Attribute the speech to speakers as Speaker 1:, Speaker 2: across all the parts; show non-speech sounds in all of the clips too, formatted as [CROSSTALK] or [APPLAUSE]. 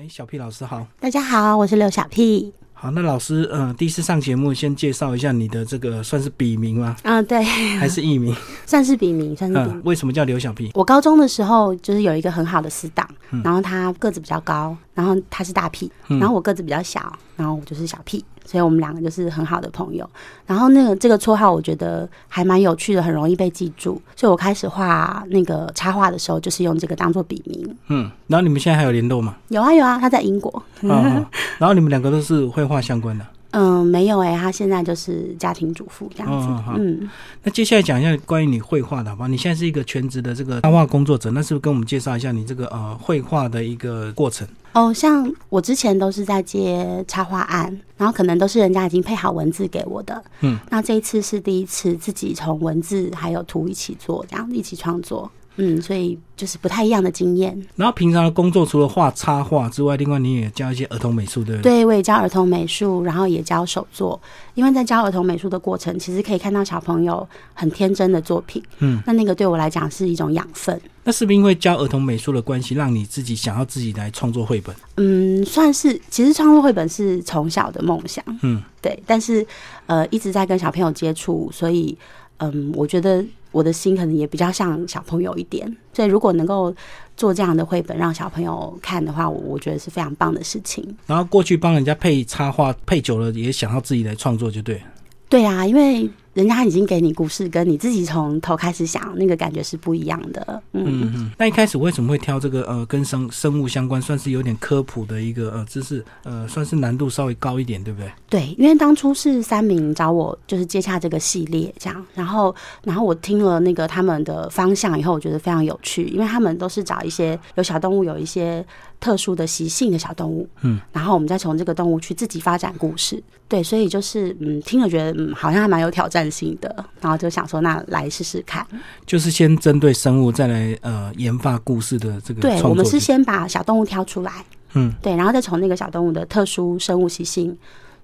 Speaker 1: 哎，小 P 老师好，
Speaker 2: 大家好，我是刘小 P。
Speaker 1: 好，那老师，呃，第一次上节目，先介绍一下你的这个算是笔名吗？
Speaker 2: 嗯，对，
Speaker 1: 还是艺名？[LAUGHS]
Speaker 2: 算是笔名，算是笔名。
Speaker 1: 为什么叫刘小 P？
Speaker 2: 我高中的时候就是有一个很好的死党，然后他个子比较高，然后他是大屁，然后我个子比较小，然后我就是小屁。所以我们两个就是很好的朋友，然后那个这个绰号我觉得还蛮有趣的，很容易被记住。所以我开始画那个插画的时候，就是用这个当做笔名。
Speaker 1: 嗯，然后你们现在还有联络吗？
Speaker 2: 有啊有啊，他在英国。
Speaker 1: 然后你们两个都是绘画相关的。
Speaker 2: 嗯，没有哎，他现在就是家庭主妇这样子。嗯，
Speaker 1: 那接下来讲一下关于你绘画的好吧？你现在是一个全职的这个插画工作者，那是不是跟我们介绍一下你这个呃绘画的一个过程？
Speaker 2: 哦，像我之前都是在接插画案，然后可能都是人家已经配好文字给我的。嗯，那这一次是第一次自己从文字还有图一起做，这样一起创作。嗯，所以就是不太一样的经验。
Speaker 1: 然后平常的工作除了画插画之外，另外你也教一些儿童美术，对不
Speaker 2: 对？对，我也教儿童美术，然后也教手作。因为在教儿童美术的过程，其实可以看到小朋友很天真的作品。嗯，那那个对我来讲是一种养分。
Speaker 1: 那是不是因为教儿童美术的关系，让你自己想要自己来创作绘本？
Speaker 2: 嗯，算是。其实创作绘本是从小的梦想。嗯，对。但是呃，一直在跟小朋友接触，所以嗯，我觉得。我的心可能也比较像小朋友一点，所以如果能够做这样的绘本让小朋友看的话，我我觉得是非常棒的事情。
Speaker 1: 然后过去帮人家配插画配久了，也想要自己来创作，就对。
Speaker 2: 对啊，因为。人家已经给你故事，跟你自己从头开始想，那个感觉是不一样的。
Speaker 1: 嗯嗯。那一开始为什么会挑这个呃跟生生物相关，算是有点科普的一个呃知识，呃算是难度稍微高一点，对不对？
Speaker 2: 对，因为当初是三明找我就是接洽这个系列这样，然后然后我听了那个他们的方向以后，我觉得非常有趣，因为他们都是找一些有小动物有一些特殊的习性的小动物，嗯，然后我们再从这个动物去自己发展故事。对，所以就是嗯，听了觉得嗯好像还蛮有挑战。性的，然后就想说，那来试试看，
Speaker 1: 就是先针对生物再来呃研发故事的这个。
Speaker 2: 对，我们是先把小动物挑出来，嗯，对，然后再从那个小动物的特殊生物习性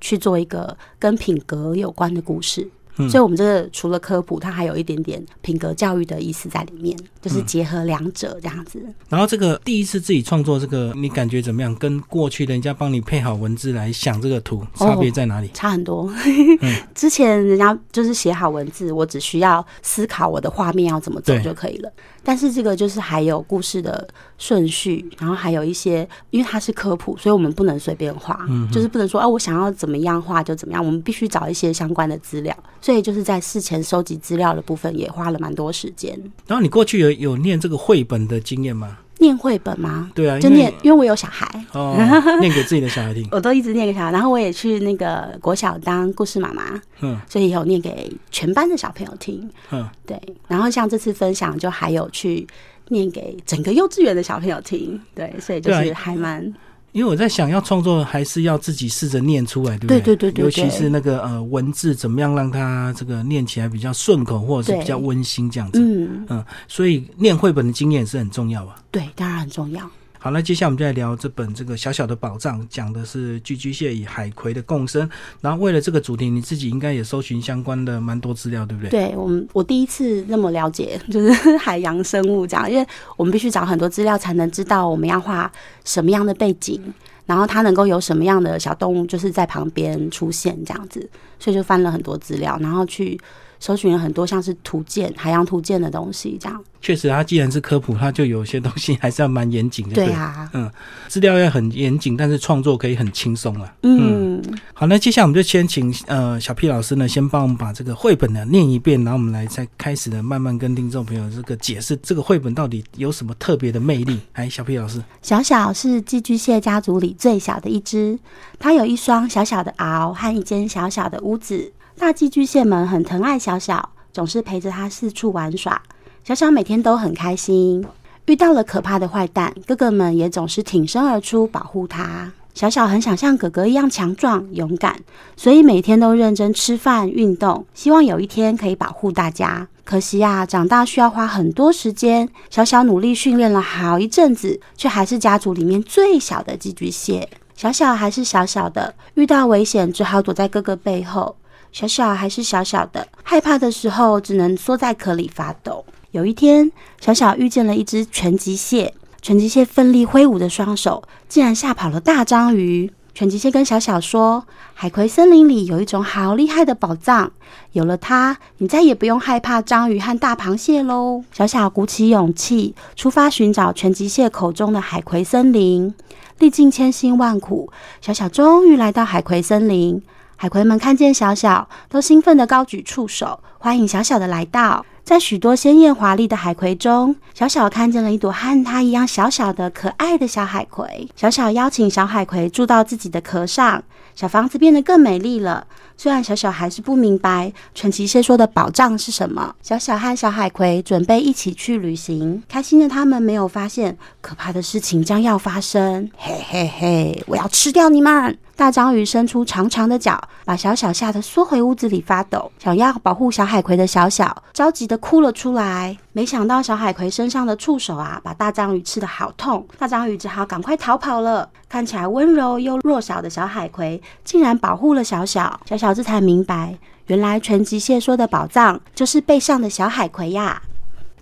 Speaker 2: 去做一个跟品格有关的故事。所以，我们这个除了科普，它还有一点点品格教育的意思在里面，就是结合两者这样子。
Speaker 1: 然后，这个第一次自己创作这个，你感觉怎么样？跟过去人家帮你配好文字来想这个图，差别在哪里？
Speaker 2: 差很多。[LAUGHS] 之前人家就是写好文字，我只需要思考我的画面要怎么走就可以了。但是这个就是还有故事的顺序，然后还有一些，因为它是科普，所以我们不能随便画，嗯就是不能说啊，我想要怎么样画就怎么样，我们必须找一些相关的资料。所以就是在事前收集资料的部分也花了蛮多时间。
Speaker 1: 然后你过去有有念这个绘本的经验吗？
Speaker 2: 念绘本吗？
Speaker 1: 对啊，
Speaker 2: 就念，因为我有小孩，
Speaker 1: 哦，[LAUGHS] 念给自己的小孩听。
Speaker 2: 我都一直念给小孩，然后我也去那个国小当故事妈妈，嗯，所以有念给全班的小朋友听，嗯，对。然后像这次分享，就还有去念给整个幼稚园的小朋友听，对，所以就是还蛮。
Speaker 1: 因为我在想要创作，还是要自己试着念出来，对不
Speaker 2: 对？对对对
Speaker 1: 尤其是那个呃文字，怎么样让它这个念起来比较顺口，或者是比较温馨这样子。嗯嗯，所以念绘本的经验是很重要啊。
Speaker 2: 对，当然很重要。
Speaker 1: 好，那接下来我们就来聊这本这个小小的宝藏，讲的是寄居蟹与海葵的共生。然后为了这个主题，你自己应该也搜寻相关的蛮多资料，对不对？
Speaker 2: 对，我们我第一次那么了解，就是海洋生物这样，因为我们必须找很多资料才能知道我们要画什么样的背景，然后它能够有什么样的小动物就是在旁边出现这样子，所以就翻了很多资料，然后去。搜寻了很多像是图鉴、海洋图鉴的东西，这样
Speaker 1: 确实，它既然是科普，它就有些东西还是要蛮严谨的。
Speaker 2: 对啊，
Speaker 1: 嗯，资料要很严谨，但是创作可以很轻松啊。嗯，好，那接下来我们就先请呃小 P 老师呢，先帮我们把这个绘本呢念一遍，然后我们来再开始呢慢慢跟听众朋友这个解释这个绘本到底有什么特别的魅力。[LAUGHS] 哎，小 P 老师，
Speaker 2: 小小是寄居蟹家族里最小的一只，它有一双小小的螯和一间小小的屋子。大寄居蟹们很疼爱小小，总是陪着它四处玩耍。小小每天都很开心。遇到了可怕的坏蛋，哥哥们也总是挺身而出保护它。小小很想像哥哥一样强壮勇敢，所以每天都认真吃饭运动，希望有一天可以保护大家。可惜呀，长大需要花很多时间。小小努力训练了好一阵子，却还是家族里面最小的寄居蟹。小小还是小小的，遇到危险只好躲在哥哥背后。小小还是小小的，害怕的时候只能缩在壳里发抖。有一天，小小遇见了一只拳击蟹，拳击蟹奋力挥舞的双手，竟然吓跑了大章鱼。拳击蟹跟小小说：“海葵森林里有一种好厉害的宝藏，有了它，你再也不用害怕章鱼和大螃蟹喽。”小小鼓起勇气，出发寻找拳击蟹口中的海葵森林。历尽千辛万苦，小小终于来到海葵森林。海葵们看见小小，都兴奋地高举触手，欢迎小小的来到。在许多鲜艳华丽的海葵中，小小看见了一朵和它一样小小的、可爱的小海葵。小小邀请小海葵住到自己的壳上，小房子变得更美丽了。虽然小小还是不明白传奇蟹说的宝藏是什么，小小和小海葵准备一起去旅行。开心的他们没有发现可怕的事情将要发生。嘿嘿嘿，我要吃掉你们！大章鱼伸出长长的脚，把小小吓得缩回屋子里发抖。想要保护小海葵的小小着急的哭了出来。没想到小海葵身上的触手啊，把大章鱼吃的好痛。大章鱼只好赶快逃跑了。看起来温柔又弱小的小海葵，竟然保护了小小。小小这才明白，原来全集蟹说的宝藏就是背上的小海葵呀。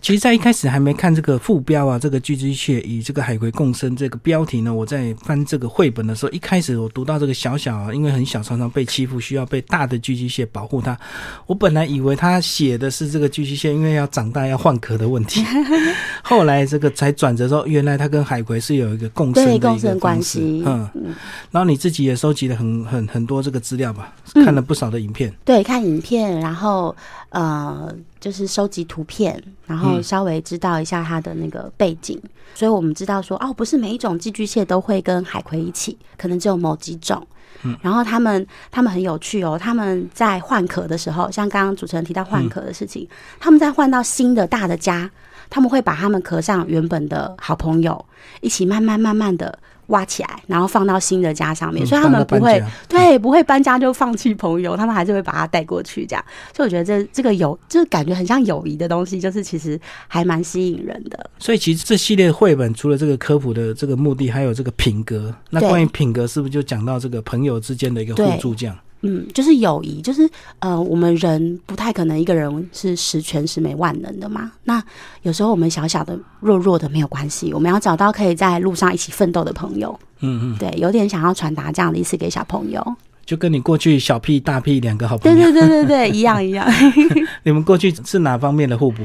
Speaker 1: 其实，在一开始还没看这个副标啊，这个巨巨蟹与这个海葵共生这个标题呢，我在翻这个绘本的时候，一开始我读到这个小小啊，因为很小，常常被欺负，需要被大的巨巨蟹保护它。我本来以为他写的是这个巨巨蟹因为要长大要换壳的问题，[LAUGHS] 后来这个才转折说，原来它跟海葵是有一个共生的
Speaker 2: 共生关系。
Speaker 1: 嗯，然后你自己也收集了很很很多这个资料吧，看了不少的影片。
Speaker 2: 对，看影片，然后呃。就是收集图片，然后稍微知道一下它的那个背景，所以我们知道说，哦，不是每一种寄居蟹都会跟海葵一起，可能只有某几种。嗯，然后他们他们很有趣哦，他们在换壳的时候，像刚刚主持人提到换壳的事情，他们在换到新的大的家，他们会把他们壳上原本的好朋友一起慢慢慢慢的。挖起来，然后放到新的家上面，所以他们不会对不会搬家就放弃朋友，他们还是会把它带过去这样。所以我觉得这这个友就是感觉很像友谊的东西，就是其实还蛮吸引人的。
Speaker 1: 所以其实这系列绘本除了这个科普的这个目的，还有这个品格。那关于品格，是不是就讲到这个朋友之间的一个互助这样？
Speaker 2: 嗯，就是友谊，就是呃，我们人不太可能一个人是十全十美万能的嘛。那有时候我们小小的、弱弱的没有关系，我们要找到可以在路上一起奋斗的朋友。嗯嗯，对，有点想要传达这样的意思给小朋友，
Speaker 1: 就跟你过去小屁大屁两个好朋友，
Speaker 2: 对对对对对，一样一样。[LAUGHS]
Speaker 1: 你们过去是哪方面的互补？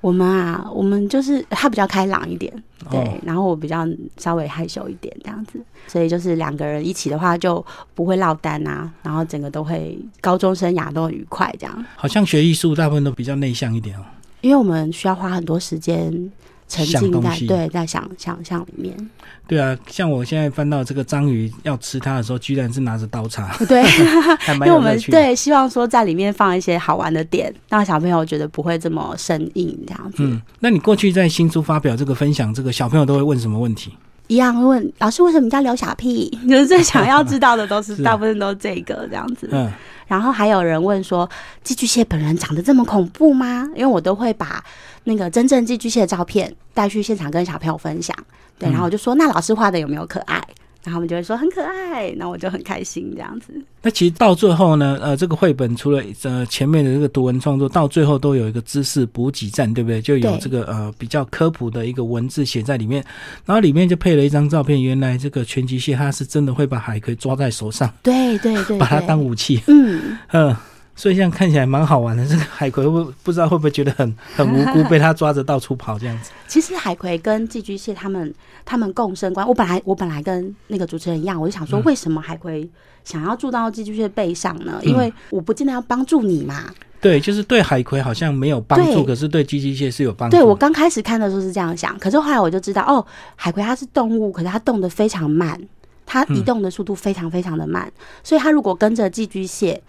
Speaker 2: 我们啊，我们就是他比较开朗一点，对，然后我比较稍微害羞一点这样子，所以就是两个人一起的话就不会落单啊，然后整个都会高中生涯都很愉快这样。
Speaker 1: 好像学艺术大部分都比较内向一点哦，
Speaker 2: 因为我们需要花很多时间沉浸在对在想想象里面。
Speaker 1: 对啊，像我现在翻到这个章鱼要吃它的时候，居然是拿着刀叉。[LAUGHS]
Speaker 2: 对，[LAUGHS]
Speaker 1: 因为
Speaker 2: 我们对希望说在里面放一些好玩的点，让小朋友觉得不会这么生硬这样子。嗯，
Speaker 1: 那你过去在新书发表这个分享，这个小朋友都会问什么问题？
Speaker 2: 一样问老师为什么叫刘小屁？[LAUGHS] 就是最想要知道的都是 [LAUGHS] 大部分都是这个这样子。嗯，然后还有人问说寄居蟹本人长得这么恐怖吗？因为我都会把那个真正寄居蟹的照片带去现场跟小朋友分享。对，然后我就说，那老师画的有没有可爱？然后他们就会说很可爱，那我就很开心这样子。
Speaker 1: 那其实到最后呢，呃，这个绘本除了呃前面的这个读文创作，到最后都有一个知识补给站，对不对？就有这个呃比较科普的一个文字写在里面，然后里面就配了一张照片，原来这个拳击蟹它是真的会把海葵抓在手上，
Speaker 2: 对对对，[LAUGHS]
Speaker 1: 把它当武器，嗯嗯。[LAUGHS] 所以这样看起来蛮好玩的，[LAUGHS] 这个海葵会不知道会不会觉得很 [LAUGHS] 很无辜，被它抓着到处跑这样子。
Speaker 2: 其实海葵跟寄居蟹他们他们共生关，我本来我本来跟那个主持人一样，我就想说，为什么海葵想要住到寄居蟹背上呢？因为我不见得要帮助你嘛。
Speaker 1: 对，就是对海葵好像没有帮助，可是对寄居蟹是有帮助。
Speaker 2: 对我刚开始看的时候是这样想，可是后来我就知道，哦，海葵它是动物，可是它动得非常慢，它移动的速度非常非常的慢，所以它如果跟着寄居蟹。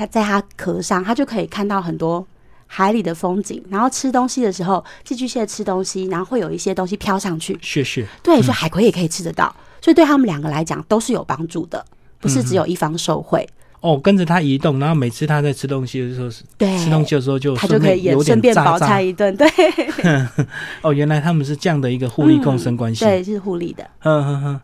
Speaker 2: 它在它壳上，它就可以看到很多海里的风景。然后吃东西的时候，寄居蟹吃东西，然后会有一些东西飘上去。
Speaker 1: 是是，
Speaker 2: 对，所以海葵也可以吃得到。所以对他们两个来讲都是有帮助的，不是只有一方受惠。
Speaker 1: 哦，跟着它移动，然后每次它在吃东西的时候，对，吃东西的时候就
Speaker 2: 它就可以也顺便饱餐一顿。对，[LAUGHS]
Speaker 1: 哦，原来他们是这样的一个互利共生关系。
Speaker 2: 对，是互利的。嗯哼哼。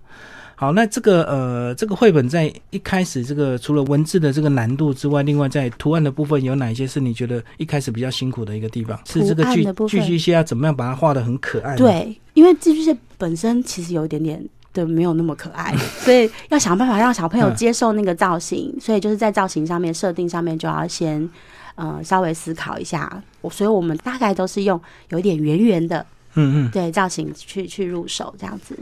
Speaker 1: 好，那这个呃，这个绘本在一开始，这个除了文字的这个难度之外，另外在图案的部分有哪一些是你觉得一开始比较辛苦的一个地方？是这个巨巨巨蟹要怎么样把它画的很可爱？
Speaker 2: 对，因为巨蟹本身其实有一点点的没有那么可爱，所以要想办法让小朋友接受那个造型，[LAUGHS] 所以就是在造型上面设定上面就要先呃稍微思考一下。我所以我们大概都是用有一点圆圆的，嗯嗯，对造型去去入手这样子。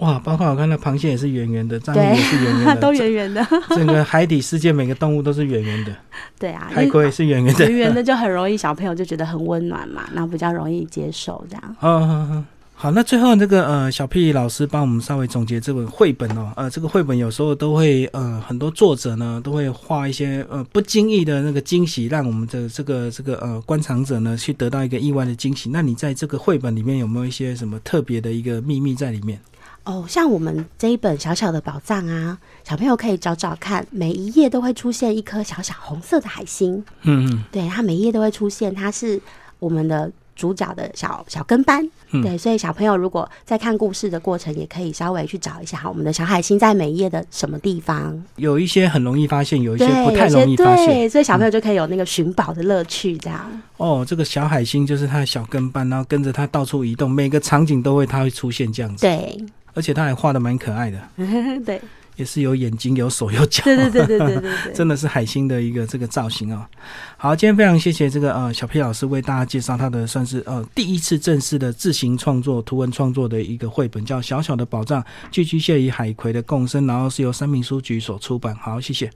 Speaker 1: 哇，包括我看到螃蟹也是圆圆的，章鱼也是圆圆的，[LAUGHS]
Speaker 2: 都圆圆的。
Speaker 1: 整个海底世界每个动物都是圆圆的。
Speaker 2: 对啊，
Speaker 1: 海龟是圆圆的，
Speaker 2: 圆圆的就很容易小朋友就觉得很温暖嘛，然后比较容易接受这样。嗯嗯
Speaker 1: 嗯，好，那最后那个呃小屁老师帮我们稍微总结这本绘本哦，呃，这个绘本有时候都会呃很多作者呢都会画一些呃不经意的那个惊喜，让我们的这个这个呃观赏者呢去得到一个意外的惊喜。那你在这个绘本里面有没有一些什么特别的一个秘密在里面？
Speaker 2: 哦，像我们这一本小小的宝藏啊，小朋友可以找找看，每一页都会出现一颗小小红色的海星。嗯嗯，对，它每一页都会出现，它是我们的主角的小小跟班。对，所以小朋友如果在看故事的过程，也可以稍微去找一下，我们的小海星在每一页的什么地方。
Speaker 1: 有一些很容易发现，有一些不太容易发现，
Speaker 2: 所以小朋友就可以有那个寻宝的乐趣。这样
Speaker 1: 哦，这个小海星就是他的小跟班，然后跟着他到处移动，每个场景都会它会出现这样子。
Speaker 2: 对。
Speaker 1: 而且他还画的蛮可爱的，[LAUGHS]
Speaker 2: 对，
Speaker 1: 也是有眼睛、有手、有脚，
Speaker 2: 对对对对对对，[LAUGHS]
Speaker 1: 真的是海星的一个这个造型哦。好，今天非常谢谢这个呃小 P 老师为大家介绍他的算是呃第一次正式的自行创作图文创作的一个绘本，叫《小小的宝藏：寄居蟹与海葵的共生》，然后是由三明书局所出版。好，谢谢。